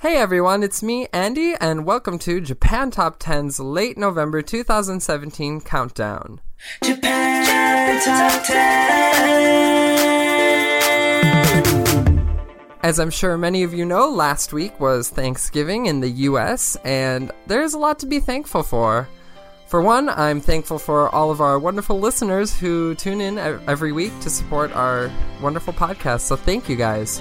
Hey everyone, it's me, Andy, and welcome to Japan Top 10's late November 2017 countdown. Japan Top 10. As I'm sure many of you know, last week was Thanksgiving in the US, and there's a lot to be thankful for. For one, I'm thankful for all of our wonderful listeners who tune in every week to support our wonderful podcast, so thank you guys.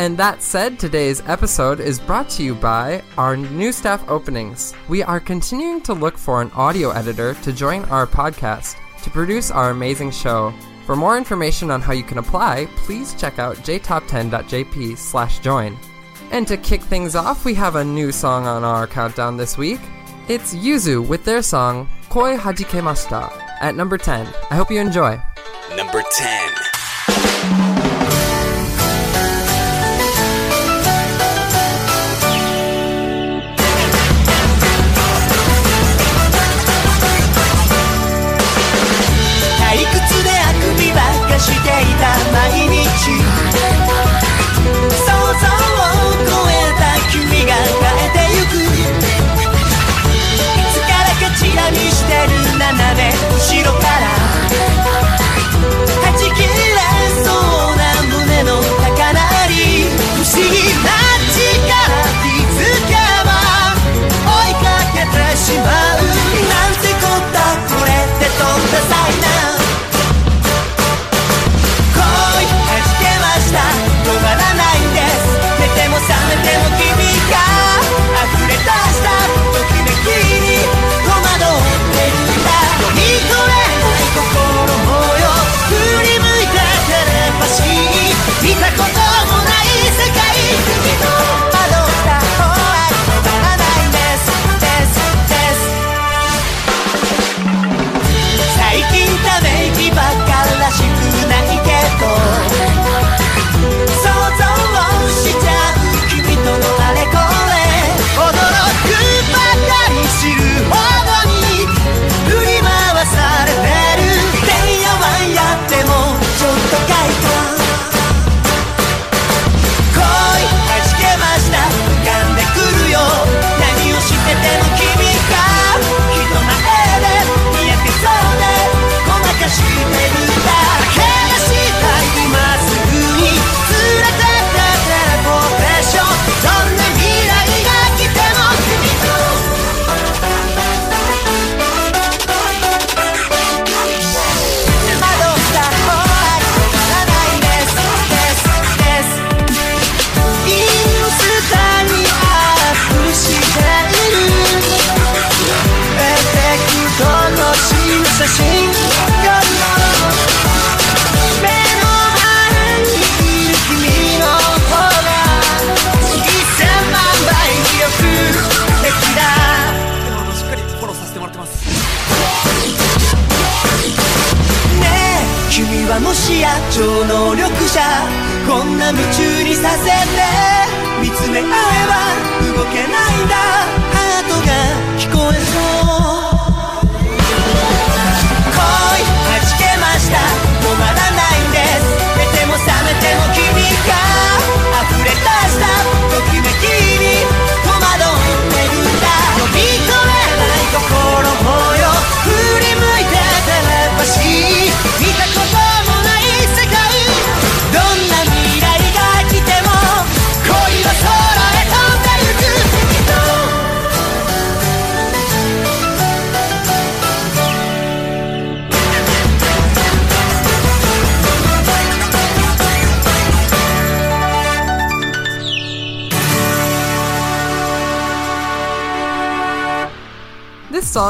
And that said, today's episode is brought to you by our new staff openings. We are continuing to look for an audio editor to join our podcast to produce our amazing show. For more information on how you can apply, please check out jtop10.jp slash join. And to kick things off, we have a new song on our countdown this week. It's Yuzu with their song Koi Hajikemashita at number 10. I hope you enjoy. Number 10. 夢中にさせて。見つめ合う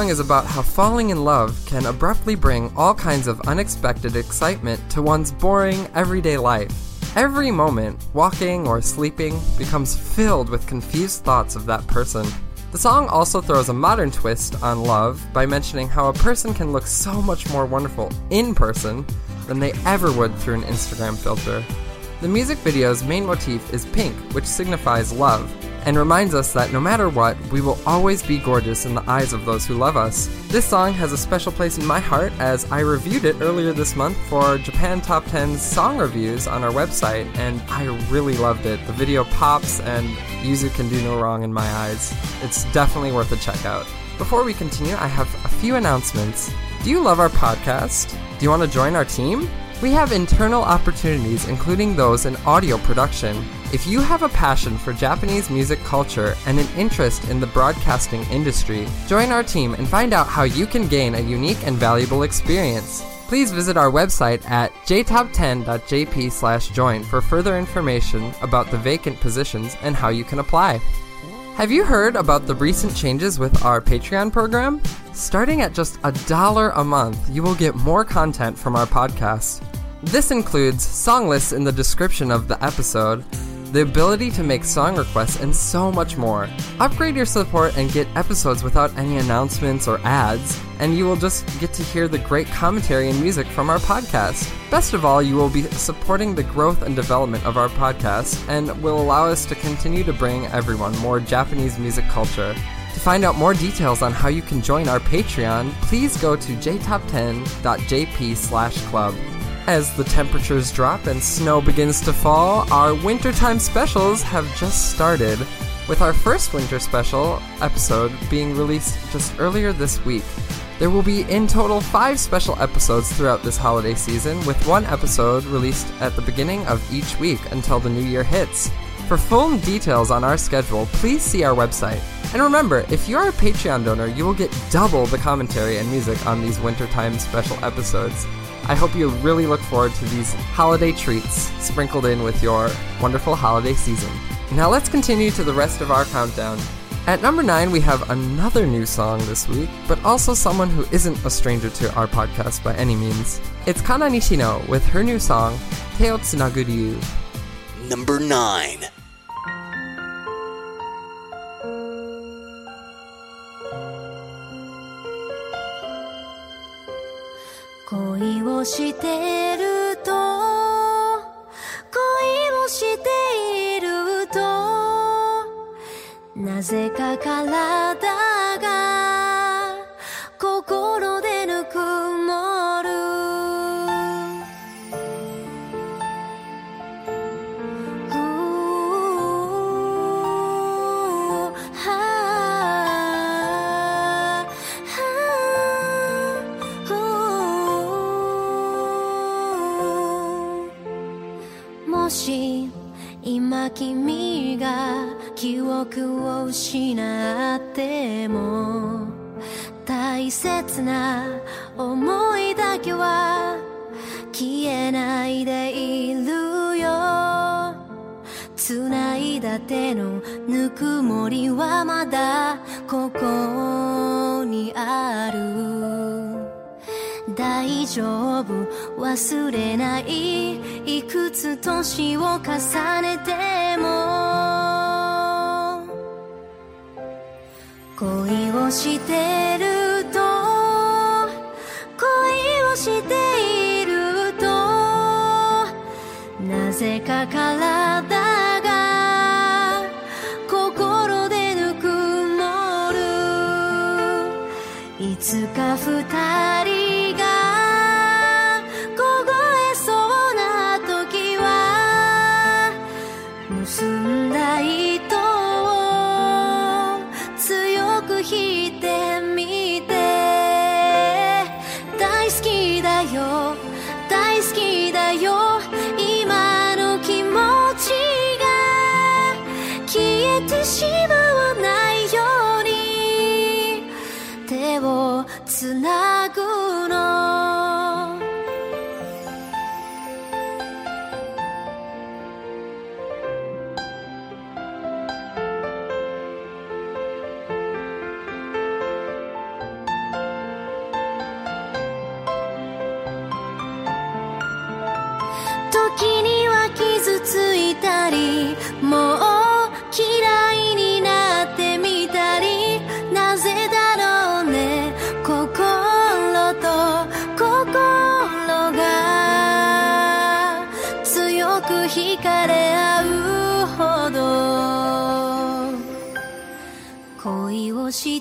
song is about how falling in love can abruptly bring all kinds of unexpected excitement to one's boring, everyday life. Every moment, walking or sleeping, becomes filled with confused thoughts of that person. The song also throws a modern twist on love by mentioning how a person can look so much more wonderful in person than they ever would through an Instagram filter. The music video's main motif is pink, which signifies love, and reminds us that no matter what, we will always be gorgeous in the eyes of those who love us. This song has a special place in my heart as I reviewed it earlier this month for Japan Top 10 song reviews on our website, and I really loved it. The video pops, and Yuzu can do no wrong in my eyes. It's definitely worth a check out. Before we continue, I have a few announcements. Do you love our podcast? Do you want to join our team? We have internal opportunities, including those in audio production. If you have a passion for Japanese music culture and an interest in the broadcasting industry, join our team and find out how you can gain a unique and valuable experience. Please visit our website at jtop10.jp/join for further information about the vacant positions and how you can apply. Have you heard about the recent changes with our Patreon program? Starting at just a dollar a month, you will get more content from our podcast. This includes song lists in the description of the episode, the ability to make song requests, and so much more. Upgrade your support and get episodes without any announcements or ads, and you will just get to hear the great commentary and music from our podcast. Best of all, you will be supporting the growth and development of our podcast and will allow us to continue to bring everyone more Japanese music culture. To find out more details on how you can join our Patreon, please go to jtop10.jp slash club. As the temperatures drop and snow begins to fall, our wintertime specials have just started, with our first winter special episode being released just earlier this week. There will be in total five special episodes throughout this holiday season, with one episode released at the beginning of each week until the new year hits. For full details on our schedule, please see our website. And remember, if you are a Patreon donor, you will get double the commentary and music on these wintertime special episodes. I hope you really look forward to these holiday treats sprinkled in with your wonderful holiday season. Now let's continue to the rest of our countdown. At number 9, we have another new song this week, but also someone who isn't a stranger to our podcast by any means. It's Kana Nishino with her new song, Teo Tsunagu Ryu. Number 9. 恋をしてると恋をしているとなぜか体失っても大切な思いだけは消えないでいるよ。繋いだ手のぬくもりはまだここにある。大丈夫忘れない。いくつ年を重ねてもしてると恋をしているとなぜか体が心でぬくもる。いつか二人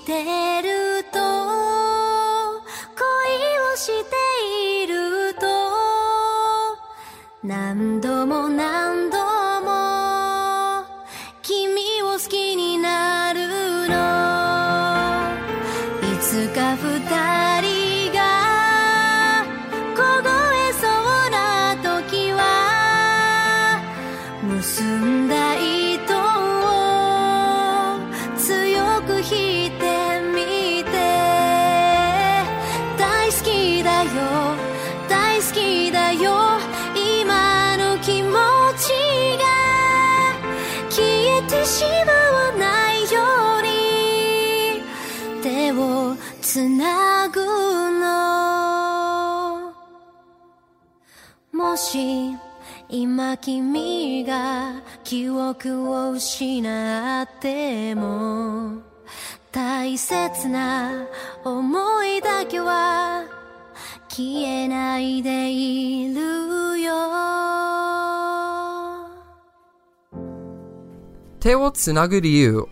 te 君が記憶を失っても大切な思いだけは消えないでいるよ。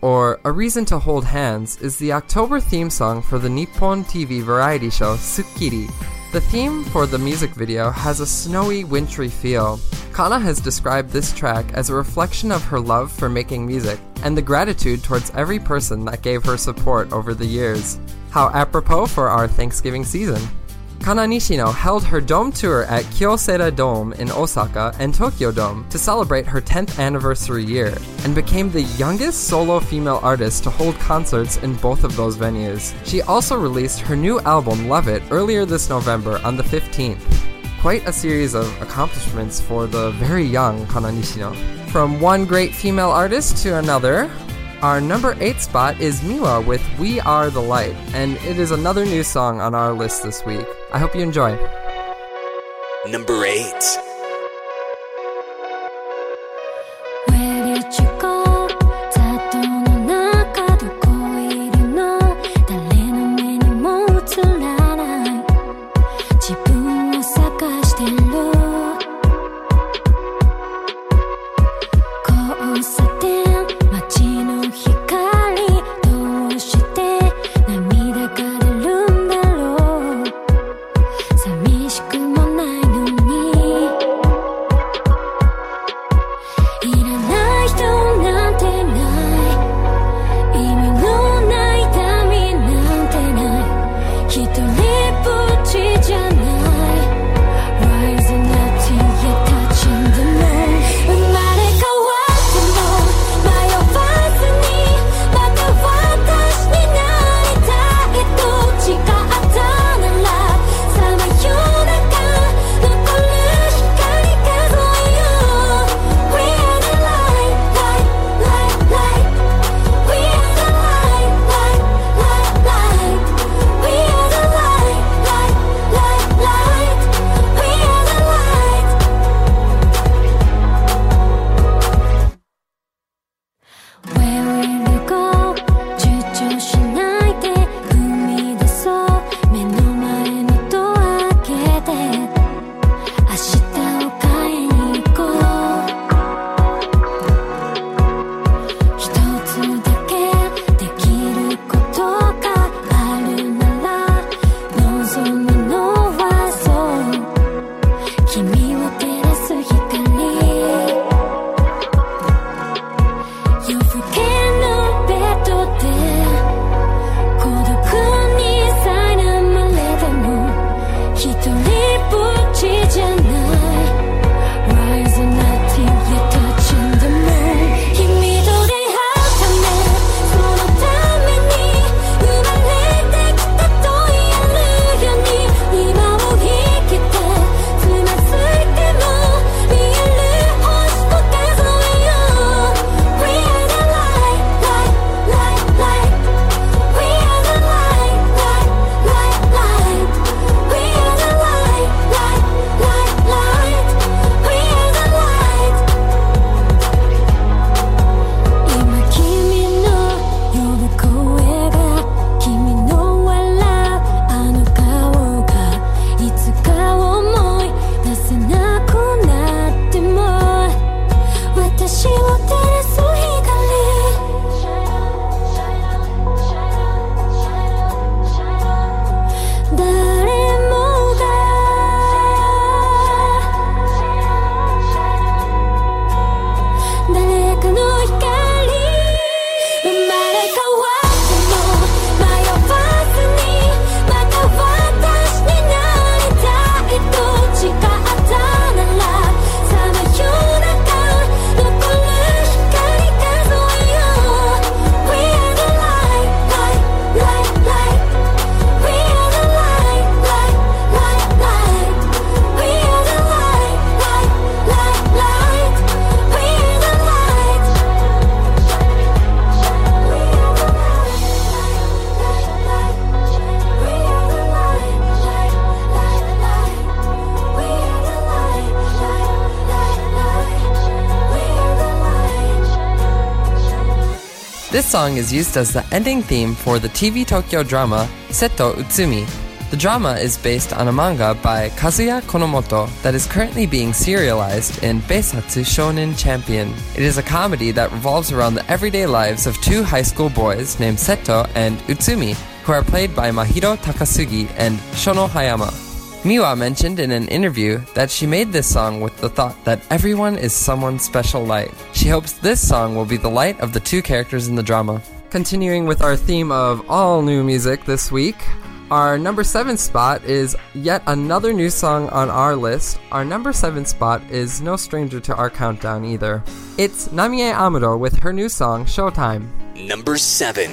Or A Reason to Hold Hands, is the October theme song for the Nippon TV variety show Sukkiri, the theme for the music video has a snowy, wintry feel. Kana has described this track as a reflection of her love for making music and the gratitude towards every person that gave her support over the years. How apropos for our Thanksgiving season! Kana Nishino held her Dome tour at Kyocera Dome in Osaka and Tokyo Dome to celebrate her 10th anniversary year and became the youngest solo female artist to hold concerts in both of those venues. She also released her new album Love It earlier this November on the 15th. Quite a series of accomplishments for the very young Kana Nishino. From one great female artist to another, our number 8 spot is Miwa with We Are the Light, and it is another new song on our list this week. I hope you enjoy. Number 8 song is used as the ending theme for the TV Tokyo drama Seto Utsumi. The drama is based on a manga by Kazuya Konomoto that is currently being serialized in Bessatsu Shonen Champion. It is a comedy that revolves around the everyday lives of two high school boys named Seto and Utsumi, who are played by Mahiro Takasugi and Shono Hayama. Miwa mentioned in an interview that she made this song with the thought that everyone is someone's special light. She hopes this song will be the light of the two characters in the drama. Continuing with our theme of all new music this week, our number seven spot is yet another new song on our list. Our number seven spot is no stranger to our countdown either. It's Namie Amuro with her new song, Showtime. Number 7.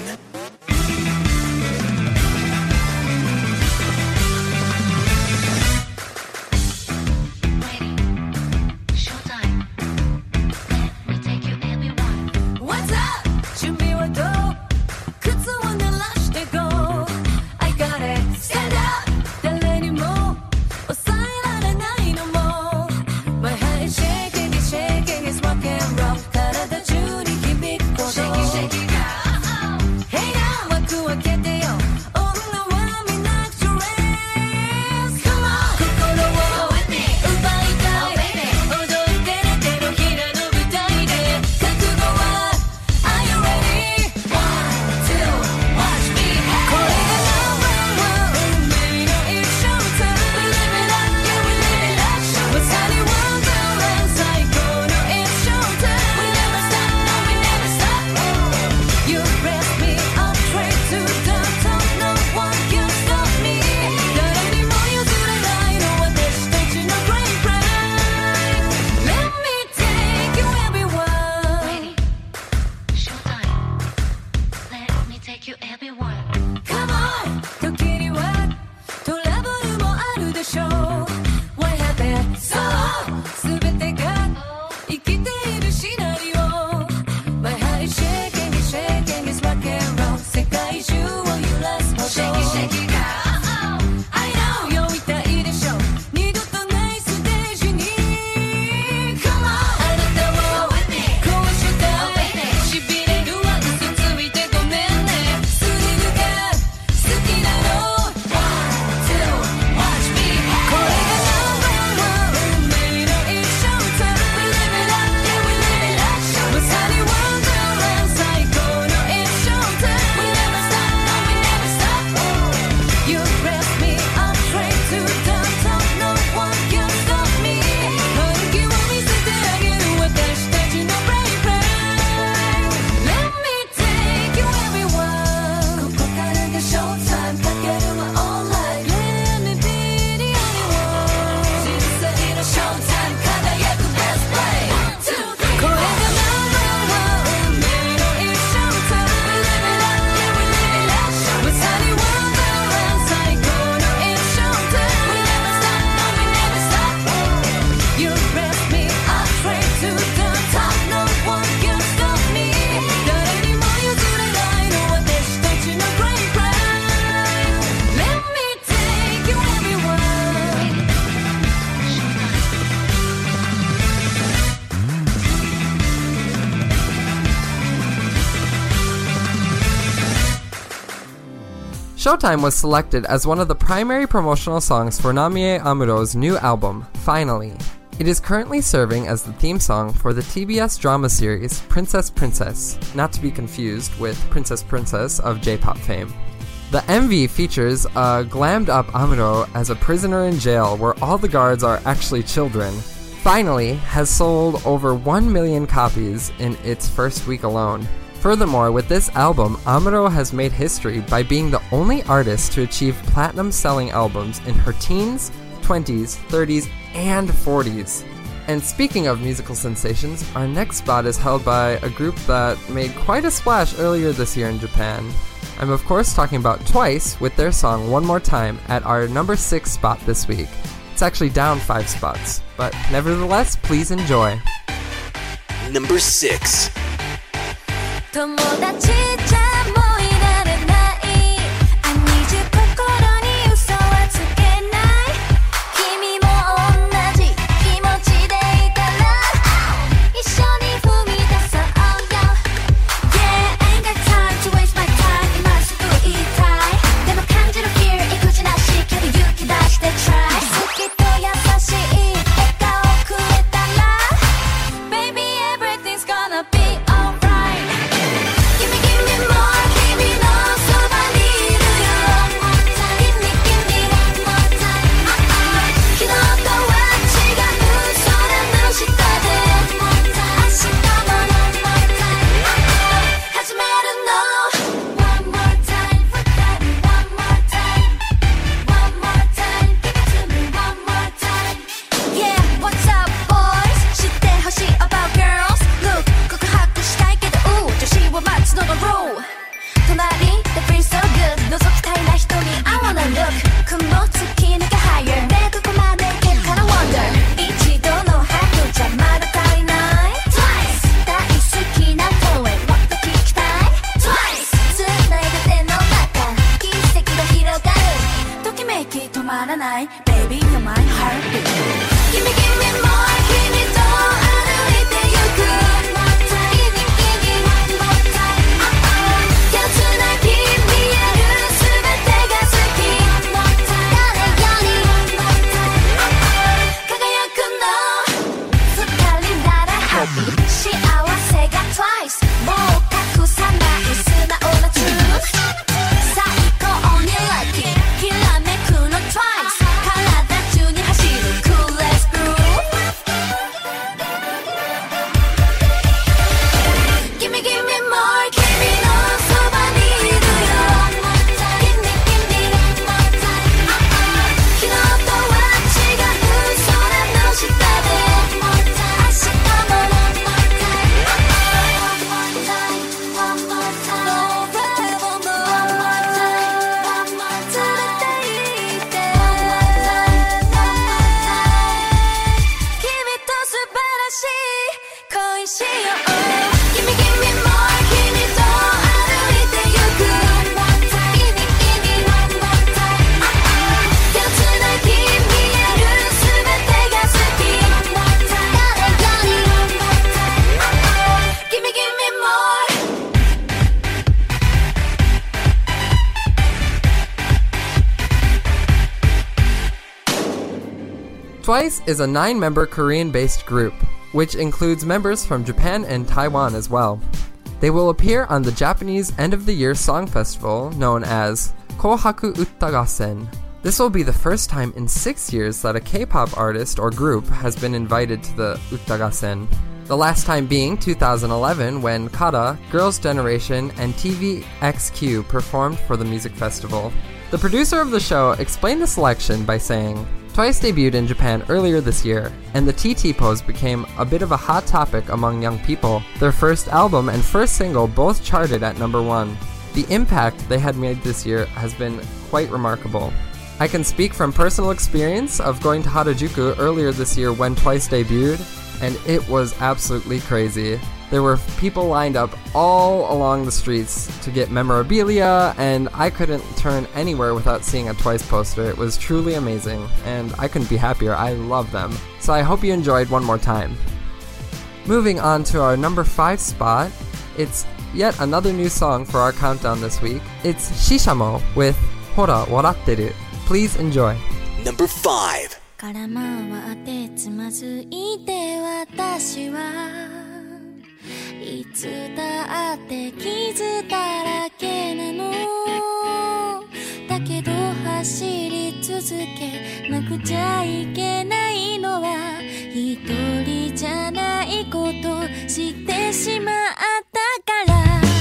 Showtime was selected as one of the primary promotional songs for Namie Amuro's new album, Finally. It is currently serving as the theme song for the TBS drama series Princess Princess, not to be confused with Princess Princess of J-pop fame. The MV features a glammed up Amuro as a prisoner in jail where all the guards are actually children. Finally, has sold over 1 million copies in its first week alone. Furthermore, with this album, Amuro has made history by being the only artist to achieve platinum selling albums in her teens, 20s, 30s, and 40s. And speaking of musical sensations, our next spot is held by a group that made quite a splash earlier this year in Japan. I'm of course talking about Twice with their song One More Time at our number 6 spot this week. It's actually down 5 spots, but nevertheless, please enjoy. Number 6. 友達じ is a nine member Korean based group, which includes members from Japan and Taiwan as well. They will appear on the Japanese end of the year song festival known as Kohaku Uta Gassen. This will be the first time in six years that a K pop artist or group has been invited to the Uta Gassen. The last time being 2011 when Kara, Girls' Generation, and TVXQ performed for the music festival. The producer of the show explained the selection by saying, Twice debuted in Japan earlier this year, and the TT pose became a bit of a hot topic among young people. Their first album and first single both charted at number one. The impact they had made this year has been quite remarkable. I can speak from personal experience of going to Harajuku earlier this year when Twice debuted, and it was absolutely crazy. There were people lined up all along the streets to get memorabilia, and I couldn't turn anywhere without seeing a Twice poster. It was truly amazing, and I couldn't be happier. I love them. So I hope you enjoyed one more time. Moving on to our number 5 spot, it's yet another new song for our countdown this week. It's Shishamo with Hora Waratteru. Please enjoy. Number 5. 空回ってつまずいて私は いつだって傷だらけなの。だけど走り続けなくちゃいけないのは一人じゃないこと知ってしまったから。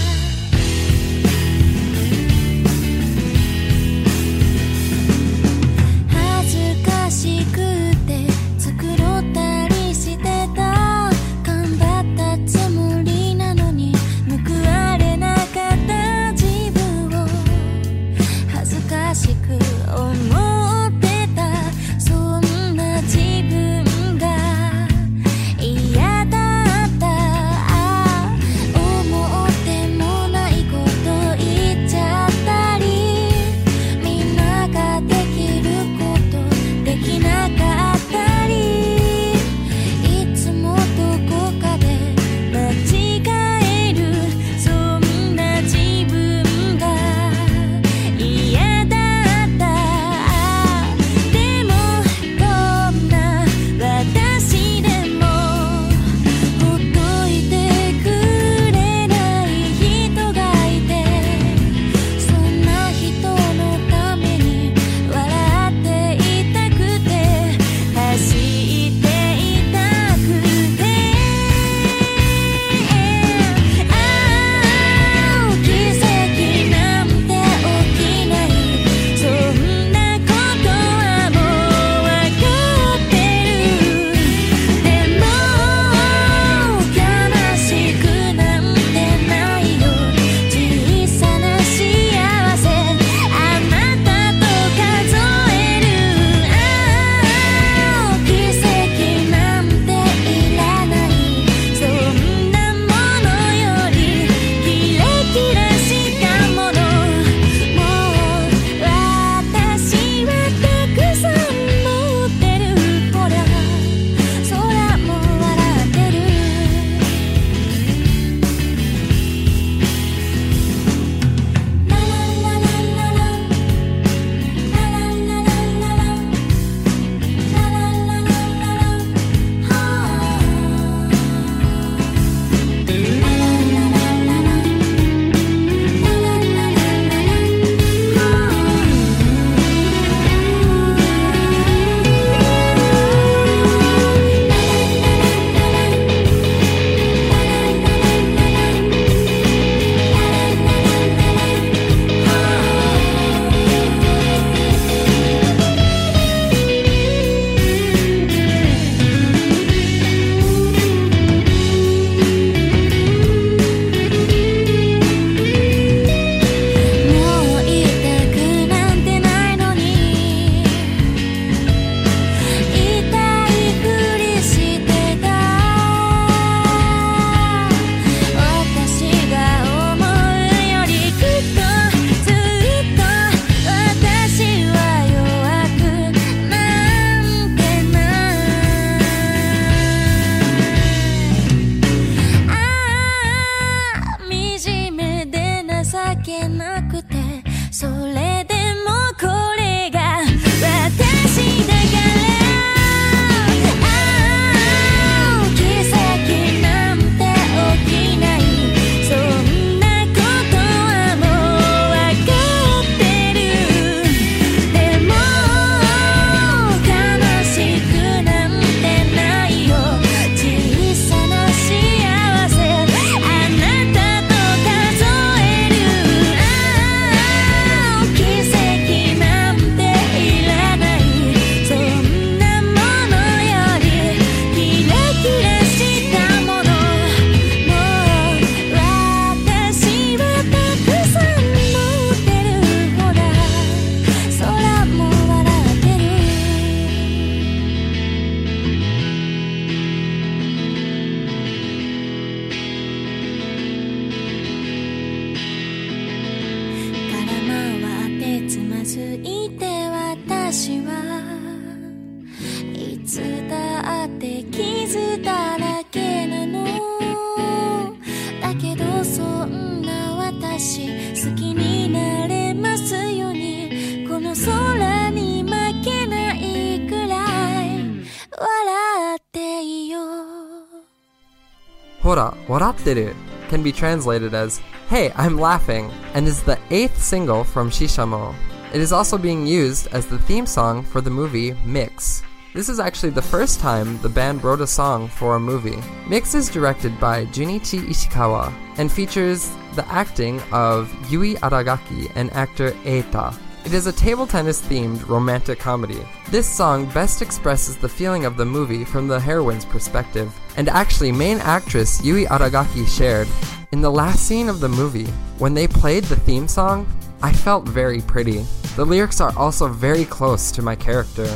Can be translated as Hey, I'm laughing, and is the eighth single from Shishamo. It is also being used as the theme song for the movie Mix. This is actually the first time the band wrote a song for a movie. Mix is directed by Junichi Ishikawa and features the acting of Yui Aragaki and actor Eita. It is a table tennis themed romantic comedy. This song best expresses the feeling of the movie from the heroine's perspective, and actually, main actress Yui Aragaki shared In the last scene of the movie, when they played the theme song, I felt very pretty. The lyrics are also very close to my character.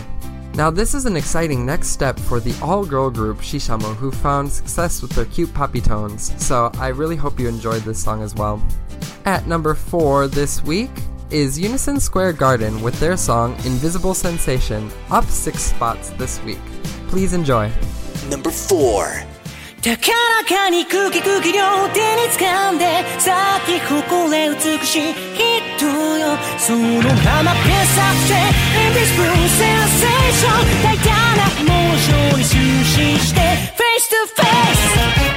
Now, this is an exciting next step for the all girl group Shishamo who found success with their cute poppy tones, so I really hope you enjoyed this song as well. At number 4 this week is Unison Square Garden with their song Invisible Sensation, up 6 spots this week. Please enjoy. Number 4. 高らかに空気空気両手に掴んで咲き誇れ美しい人よそのままペースアップして Invisible Sensation 大胆なモーションに終始して Face to Face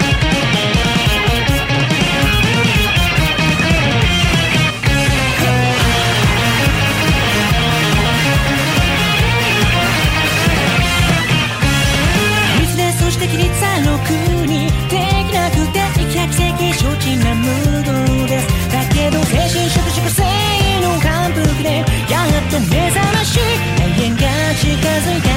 でそして規律はろくにできなくて奇跡的承知なムードです。だけど精神食食性の反復でやっと目覚まし永遠が近づいて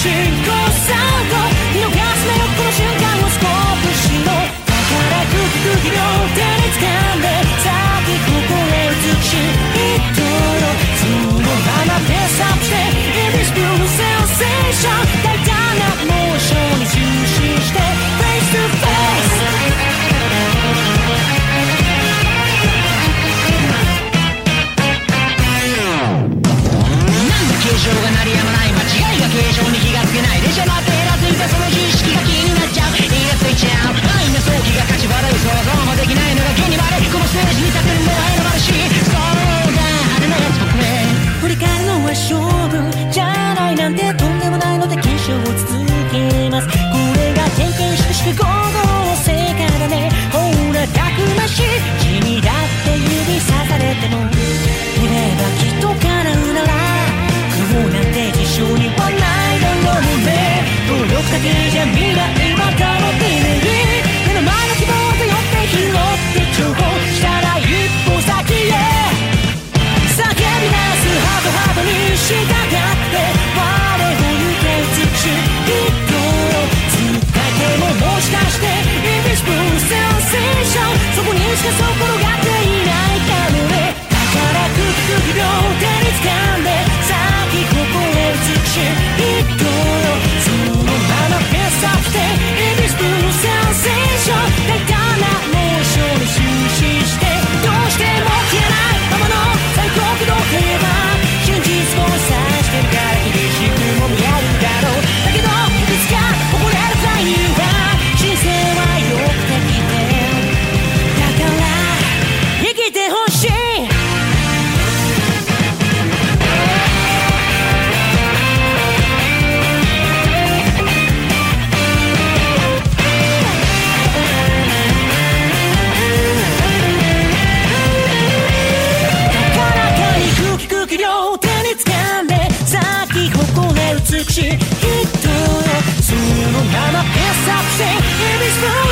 進行サウンド見逃すなよこの瞬間をスコープしろ宝くじ空気両手に掴んで咲き誇れ美しい人のそのままペースアップして Invisible Sensation けない電車待ってイラついてその知識が気になっちゃうイラついちゃう安易な早期が勝ち払う想像もできないのが現にまれこのステージに立てるのは選ばれしそうだ派手なやつ僕ね振り返るのは勝努力だけじゃ未来は保てない目の前の希望と寄って拾って重宝したら一歩先へ叫び出すハートハートに従って我を行け美しい人を使ってももしかして Invisible Sensation そこにしかそう転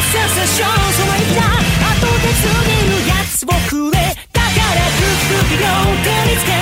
センでやつをくれ。だからグッグッグ手につけ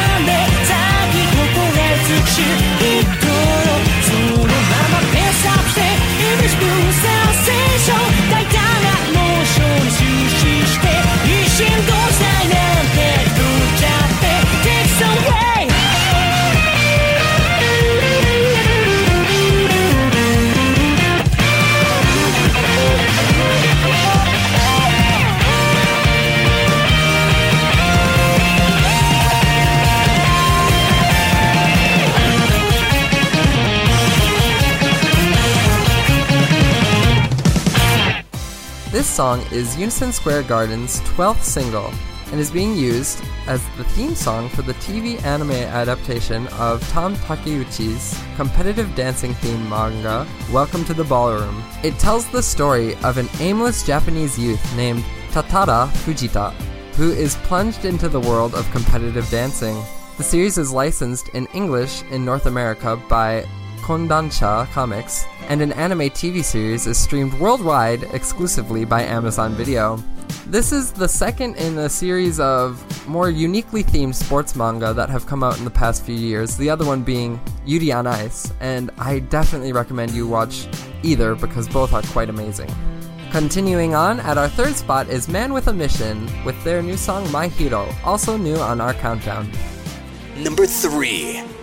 song is Unison Square Garden's 12th single and is being used as the theme song for the TV anime adaptation of Tomo Takeuchi's competitive dancing theme manga, Welcome to the Ballroom. It tells the story of an aimless Japanese youth named Tatara Fujita, who is plunged into the world of competitive dancing. The series is licensed in English in North America by Kodansha Comics, and an anime TV series is streamed worldwide exclusively by Amazon Video. This is the second in a series of more uniquely themed sports manga that have come out in the past few years, the other one being Yuri on Ice, and I definitely recommend you watch either because both are quite amazing. Continuing on, at our third spot is Man with a Mission with their new song My Hero, also new on our countdown. Number 3.「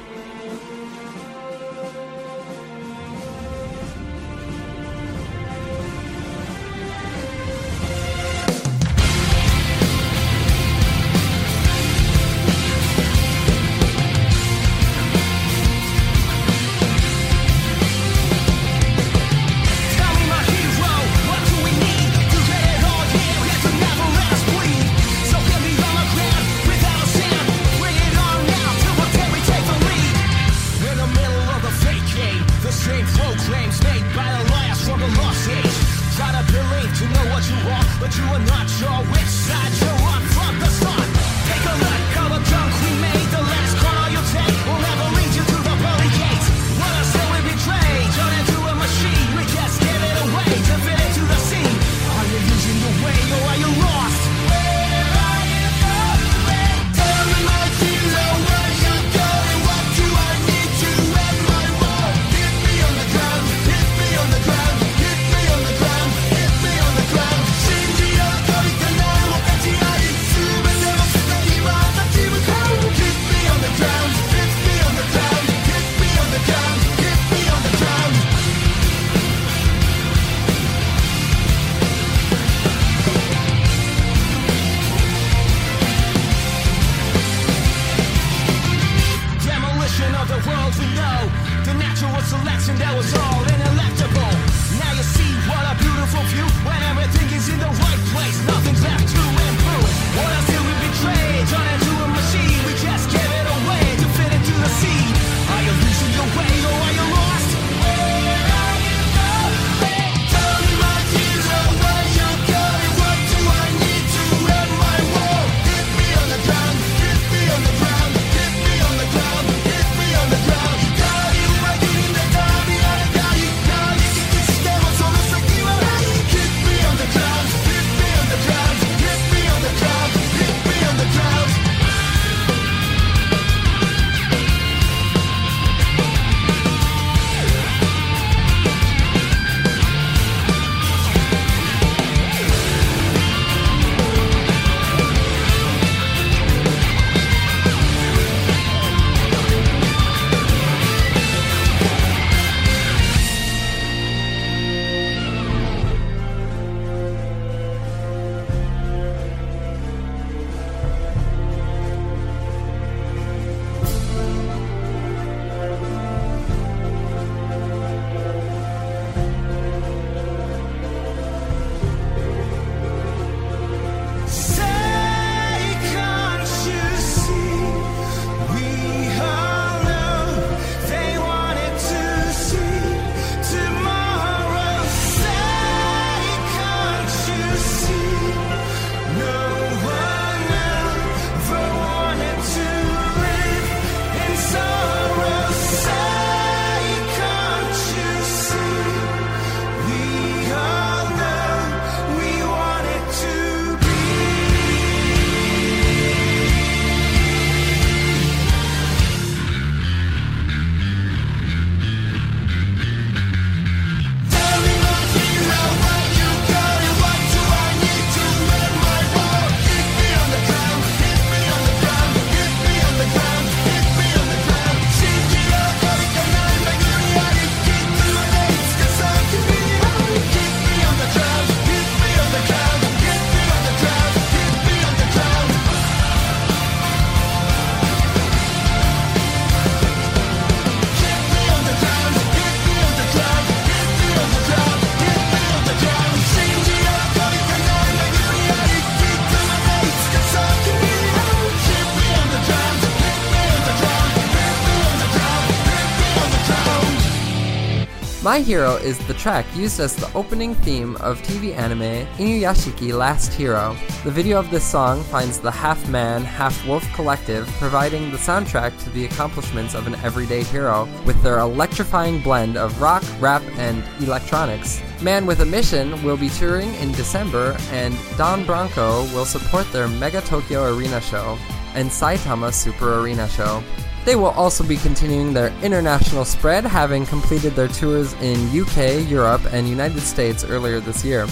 My Hero is the track used as the opening theme of TV anime Inuyashiki Last Hero. The video of this song finds the half man, half wolf collective providing the soundtrack to the accomplishments of an everyday hero with their electrifying blend of rock, rap, and electronics. Man with a Mission will be touring in December, and Don Broco will support their Mega Tokyo Arena show and Saitama Super Arena show. They will also be continuing their international spread, having completed their tours in UK, Europe, and United States earlier this year.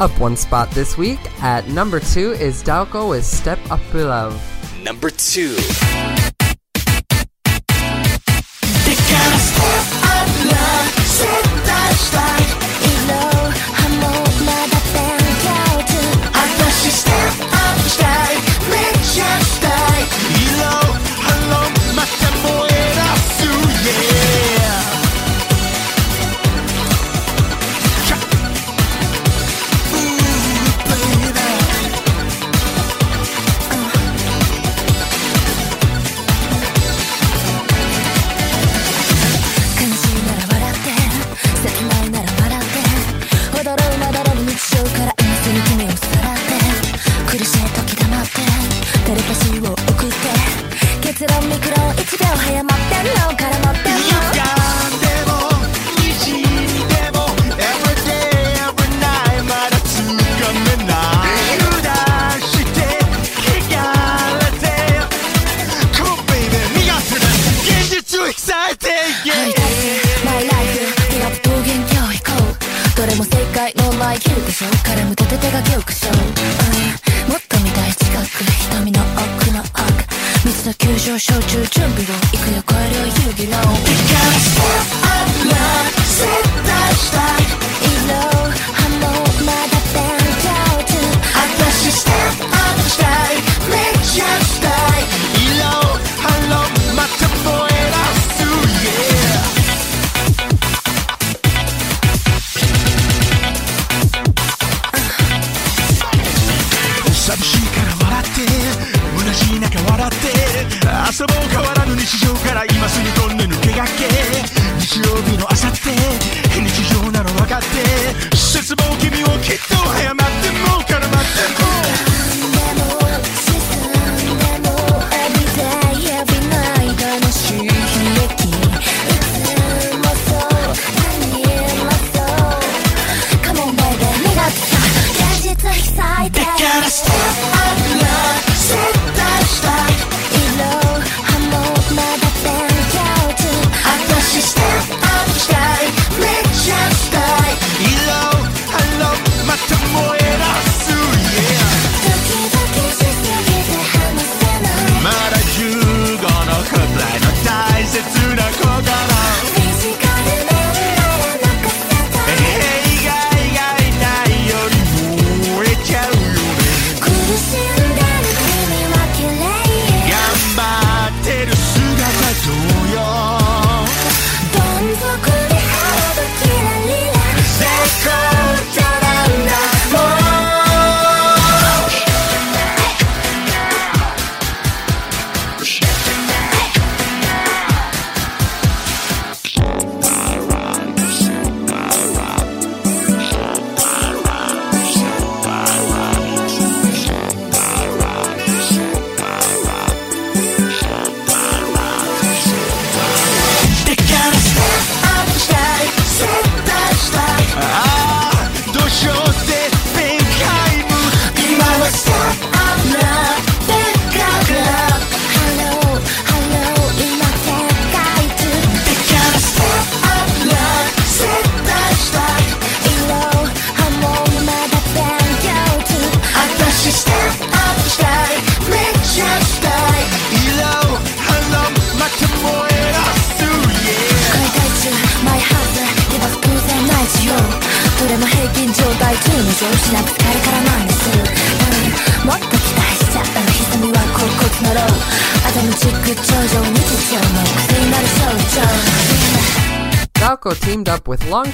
Up one spot this week at number two is Daoko with Step Up Love. Number two.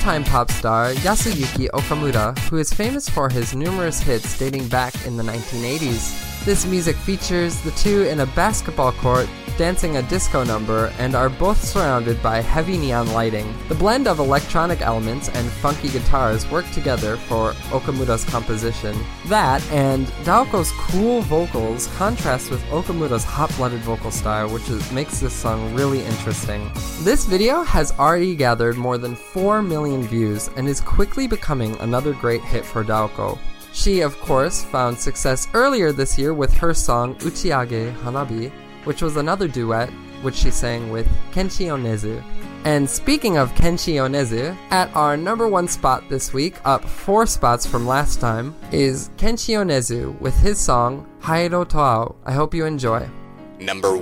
Time pop star Yasuyuki Okamura, who is famous for his numerous hits dating back in the 1980s. This music features the two in a basketball court dancing a disco number and are both surrounded by heavy neon lighting. The blend of electronic elements and funky guitars work together for Okamura's composition. That and Daoko's cool vocals contrast with Okamura's hot-blooded vocal style, which is, makes this song really interesting. This video has already gathered more than 4 million views and is quickly becoming another great hit for Daoko. She, of course, found success earlier this year with her song Uchiage Hanabi, which was another duet which she sang with Kenshi Yonezu. And speaking of Kenshi Yonezu, at our number one spot this week, up four spots from last time, is Kenshi Yonezu with his song Hairo to Ao. I hope you enjoy. Number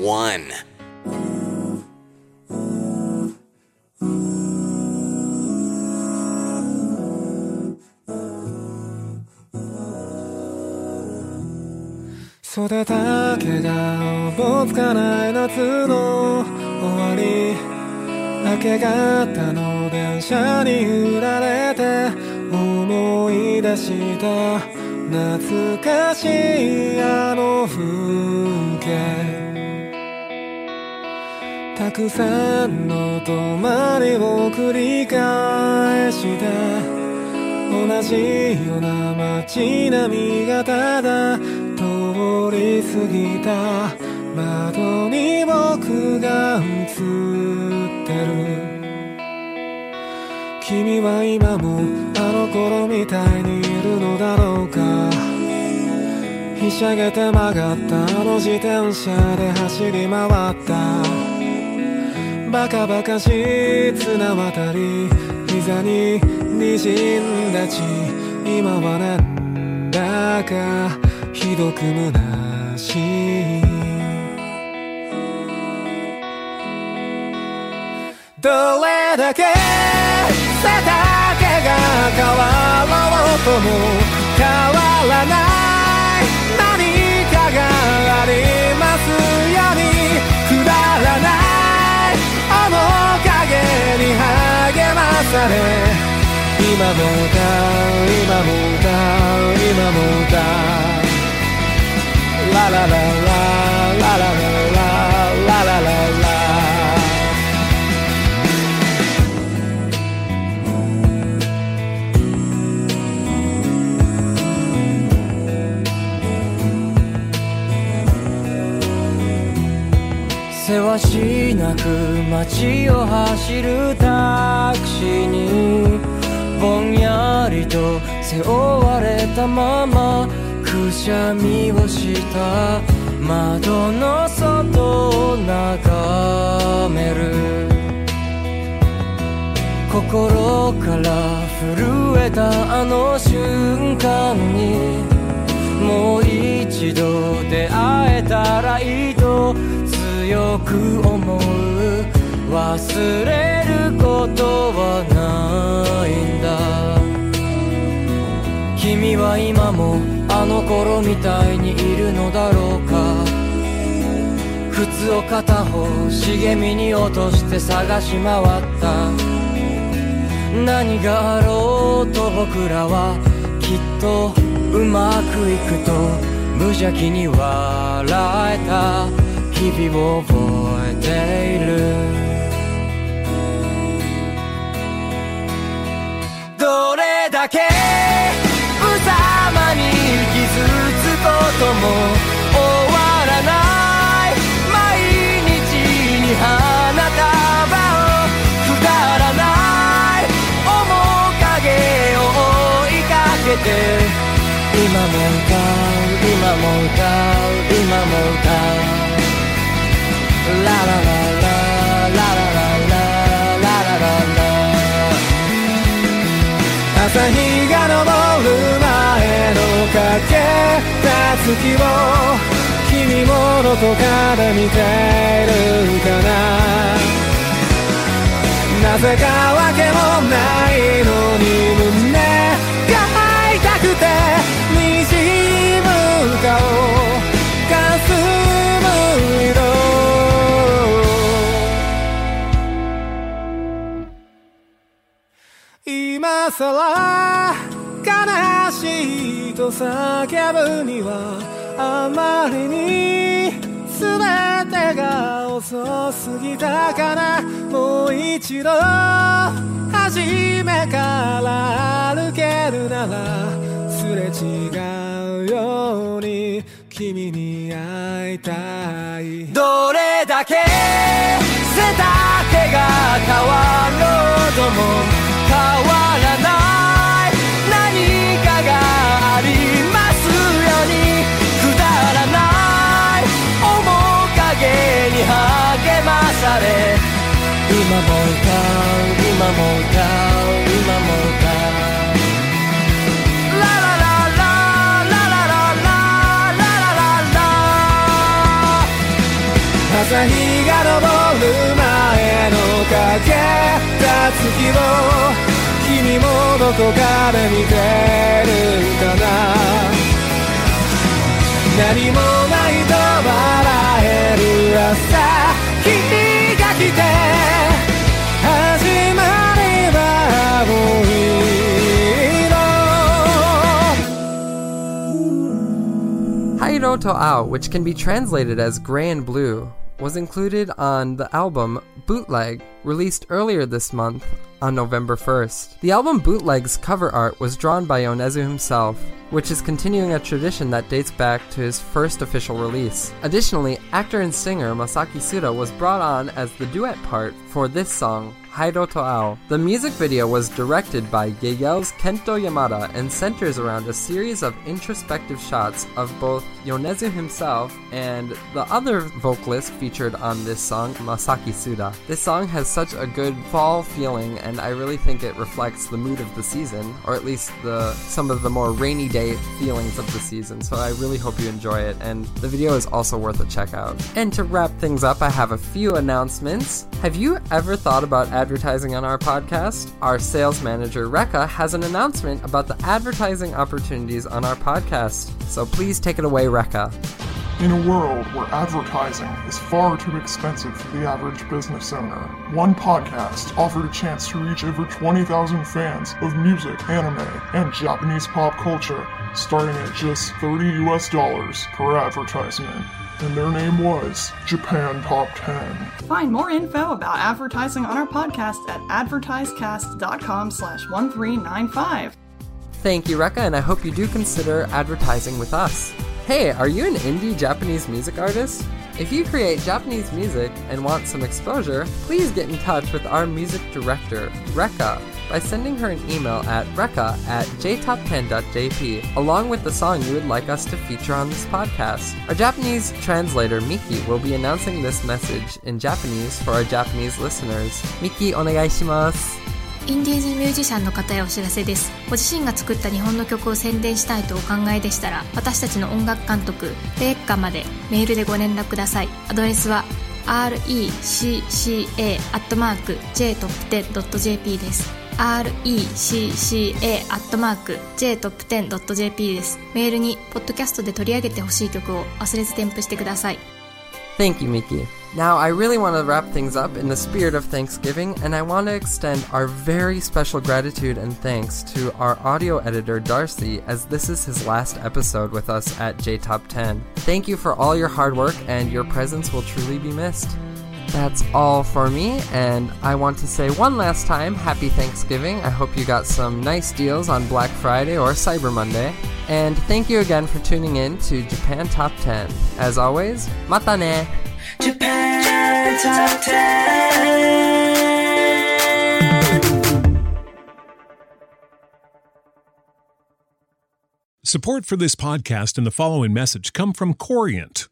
1. 袖だけがおぼつかない夏の終わり明け方の電車に揺られて思い出した懐かしいあの風景たくさんの泊まりを繰り返して同じような街並みがただ通り過ぎた。窓に僕が映ってる。君は今もあの頃みたいにいるのだろうか。ひしゃげて曲がったあの自転車で走り回った。バカバカしい綱渡り膝に滲んだ血。今はなんだか。ひどく虚しい。どれだけ背丈が変わろうとも変わらない。何かがありますように。くだらない。面影に励まされ。今も歌う今も歌う今も歌う。ラララララララララせわしなく街を走るタクシーにぼんやりと背負われたままくしゃみをした窓の外を眺める。心から震えたあの瞬間にもう一度出会えたらいいと強く思う。忘れることはないんだ。君は今もあの頃みたいにいるのだろうか。靴を片方茂みに落として探し回った。何があろうと僕らはきっとうまくいくと無邪気に笑えた。日々を覚えている。どれだけも終わらない毎日に花束をくだらない面影を追いかけて今も歌う今も歌う今も歌うラララララララララララララ朝日が昇るかけた月を君もどこかで見ているかな。なぜかわけもないのに胸が痛くて滲む顔かすむ色。今さらしいと叫ぶにはあまりに全てが遅すぎたかな。もう一度初めから歩けるならすれ違うように君に会いたいどれだけ背丈が変わ朝日が昇る前のかけた月を君もどこかで見てるかな何もないと笑える朝君が来て Hairo to Ao, which can be translated as gray and blue, was included on the album Bootleg, released earlier this month on November 1st. The album Bootleg's cover art was drawn by Yonezu himself, which is continuing a tradition that dates back to his first official release. Additionally, actor and singer Masaki Suda was brought on as the duet part for this song, Hairo to Ao. The music video was directed by yahyel's Kento Yamada and centers around a series of introspective shots of both Yonezu himself and the other vocalist featured on this song, Masaki Suda. This song has such a good fall feeling and I really think it reflects the mood of the season, or at least the some of the more rainy day feelings of the season. So I really hope you enjoy it and the video is also worth a check out. And to wrap things up, I have a few announcements. Have you ever thought about advertising on our podcast? Our sales manager, Rekka, has an announcement about the advertising opportunities on our podcast. So please take it away, Rekka. In a world where advertising is far too expensive for the average business owner, one podcast offered a chance to reach over 20,000 fans of music, anime, and Japanese pop culture, starting at just 30 US dollars per advertisement. And their name was Japan Top 10. Find more info about advertising on our podcast at advertisecast.com slash 1395. Thank you, Rekka, and I hope you do consider advertising with us. Hey, are you an indie Japanese music artist? If you create Japanese music and want some exposure, please get in touch with our music director, Rekka, by sending her an email at rekka at jtop10.jp along with the song you would like us to feature on this podcast. Our Japanese translator, Miki, will be announcing this message in Japanese for our Japanese listeners. Miki, onegaishimasu. インディーズミュージシャンの方へお知らせです。ご自身が作った日本の曲を宣伝したいとお考えでしたら私たちの音楽監督レッカまでメールでご連絡ください。アドレスは recca.jtop10.jp です。Recca.jtop10.jp です。メールにポッドキャストで取り上げてほしい曲を忘れず添付してください。Thank you, Miki. Now, I really want to wrap things up in the spirit of Thanksgiving, and I want to extend our very special gratitude and thanks to our audio editor, Darcy, as this is his last episode with us at JTop 10. Thank you for all your hard work, and your presence will truly be missed. That's all for me, and I want to say one last time Happy Thanksgiving. I hope you got some nice deals on Black Friday or Cyber Monday. And thank you again for tuning in to Japan Top 10. As always, mata ne! Japan Top 10 Support for this podcast and the following message come from Corient.